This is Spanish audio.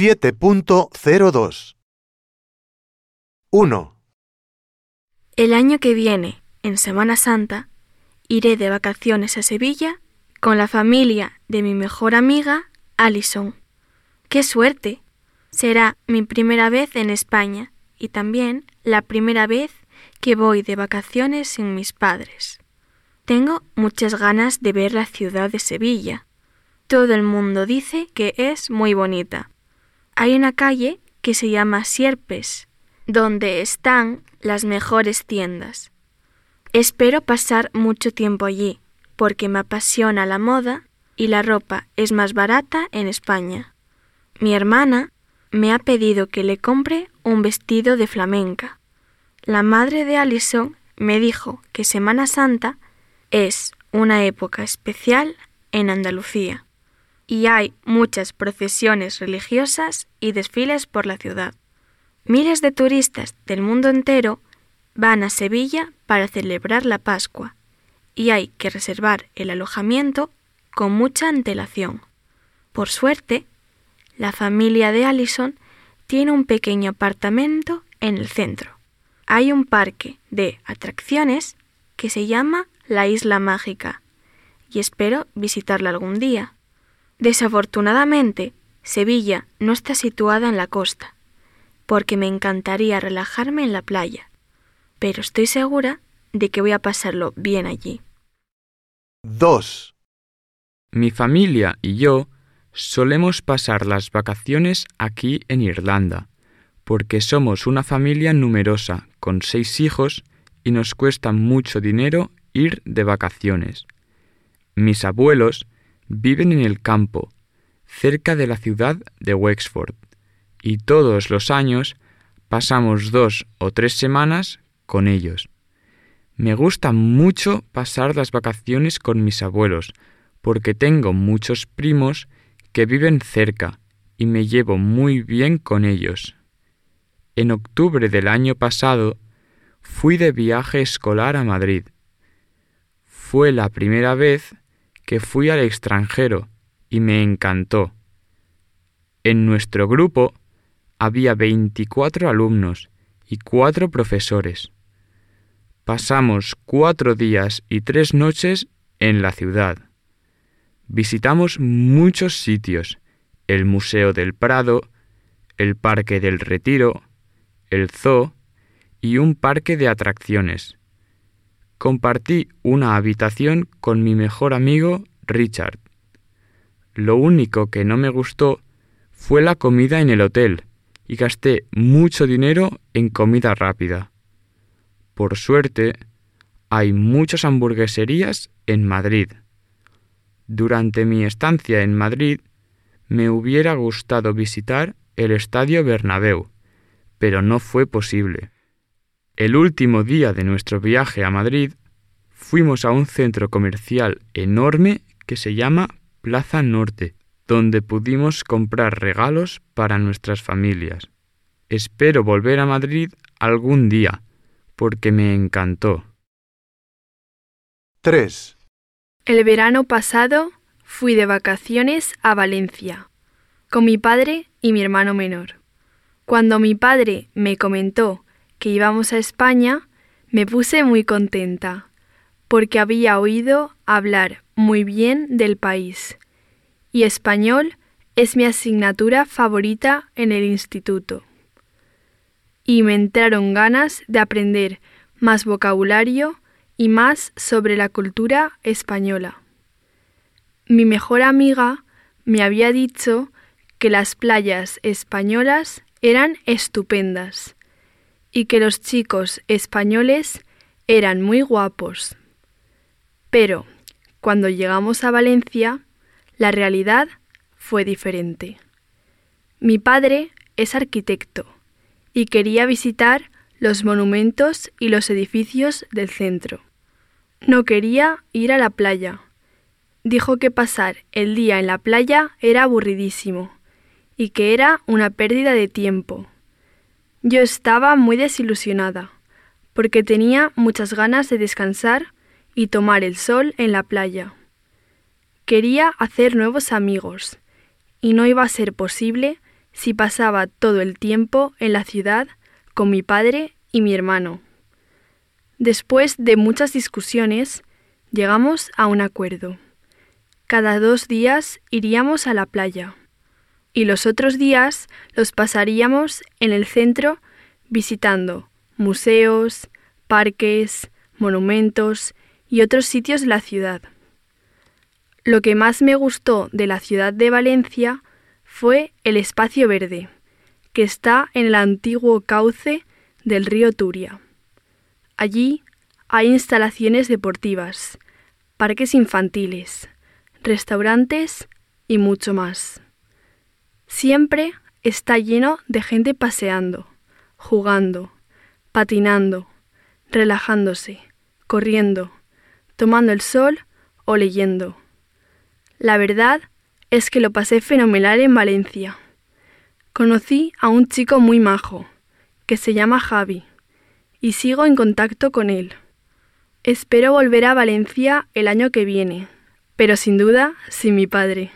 7.02 1. El año que viene, en Semana Santa, iré de vacaciones a Sevilla con la familia de mi mejor amiga, Alison. ¡Qué suerte! Será mi primera vez en España y también la primera vez que voy de vacaciones sin mis padres. Tengo muchas ganas de ver la ciudad de Sevilla. Todo el mundo dice que es muy bonita. Hay una calle que se llama Sierpes, donde están las mejores tiendas. Espero pasar mucho tiempo allí, porque me apasiona la moda y la ropa es más barata en España. Mi hermana me ha pedido que le compre un vestido de flamenca. La madre de Alison me dijo que Semana Santa es una época especial en Andalucía y hay muchas procesiones religiosas y desfiles por la ciudad. Miles de turistas del mundo entero van a Sevilla para celebrar la Pascua y hay que reservar el alojamiento con mucha antelación. Por suerte, la familia de Allison tiene un pequeño apartamento en el centro. Hay un parque de atracciones que se llama la Isla Mágica y espero visitarla algún día. Desafortunadamente, Sevilla no está situada en la costa, porque me encantaría relajarme en la playa, pero estoy segura de que voy a pasarlo bien allí. 2. Mi familia y yo Solemos pasar las vacaciones aquí en Irlanda, porque somos una familia numerosa, con seis hijos, y nos cuesta mucho dinero ir de vacaciones. Mis abuelos viven en el campo, cerca de la ciudad de Wexford, y todos los años pasamos dos o tres semanas con ellos. Me gusta mucho pasar las vacaciones con mis abuelos, porque tengo muchos primos que viven cerca y me llevo muy bien con ellos. En octubre del año pasado fui de viaje escolar a Madrid. Fue la primera vez que fui al extranjero y me encantó. En nuestro grupo había 24 alumnos y cuatro profesores. Pasamos cuatro días y tres noches en la ciudad. Visitamos muchos sitios, el Museo del Prado, el Parque del Retiro, el Zoo y un parque de atracciones. Compartí una habitación con mi mejor amigo Richard. Lo único que no me gustó fue la comida en el hotel y gasté mucho dinero en comida rápida. Por suerte, hay muchas hamburgueserías en Madrid. Durante mi estancia en Madrid me hubiera gustado visitar el Estadio Bernabéu, pero no fue posible. El último día de nuestro viaje a Madrid fuimos a un centro comercial enorme que se llama Plaza Norte, donde pudimos comprar regalos para nuestras familias. Espero volver a Madrid algún día, porque me encantó. 3. El verano pasado fui de vacaciones a Valencia con mi padre y mi hermano menor. Cuando mi padre me comentó que íbamos a España, me puse muy contenta, porque había oído hablar muy bien del país, y español es mi asignatura favorita en el instituto. Y me entraron ganas de aprender más vocabulario y más sobre la cultura española. Mi mejor amiga me había dicho que las playas españolas eran estupendas y que los chicos españoles eran muy guapos. Pero cuando llegamos a Valencia, la realidad fue diferente. Mi padre es arquitecto y quería visitar los monumentos y los edificios del centro. No quería ir a la playa. Dijo que pasar el día en la playa era aburridísimo y que era una pérdida de tiempo. Yo estaba muy desilusionada, porque tenía muchas ganas de descansar y tomar el sol en la playa. Quería hacer nuevos amigos, y no iba a ser posible si pasaba todo el tiempo en la ciudad con mi padre y mi hermano. Después de muchas discusiones, llegamos a un acuerdo. Cada dos días iríamos a la playa y los otros días los pasaríamos en el centro visitando museos, parques, monumentos y otros sitios de la ciudad. Lo que más me gustó de la ciudad de Valencia fue el espacio verde, que está en el antiguo cauce del río Turia. Allí hay instalaciones deportivas, parques infantiles, restaurantes y mucho más. Siempre está lleno de gente paseando, jugando, patinando, relajándose, corriendo, tomando el sol o leyendo. La verdad es que lo pasé fenomenal en Valencia. Conocí a un chico muy majo, que se llama Javi, y sigo en contacto con él. Espero volver a Valencia el año que viene, pero sin duda sin mi padre.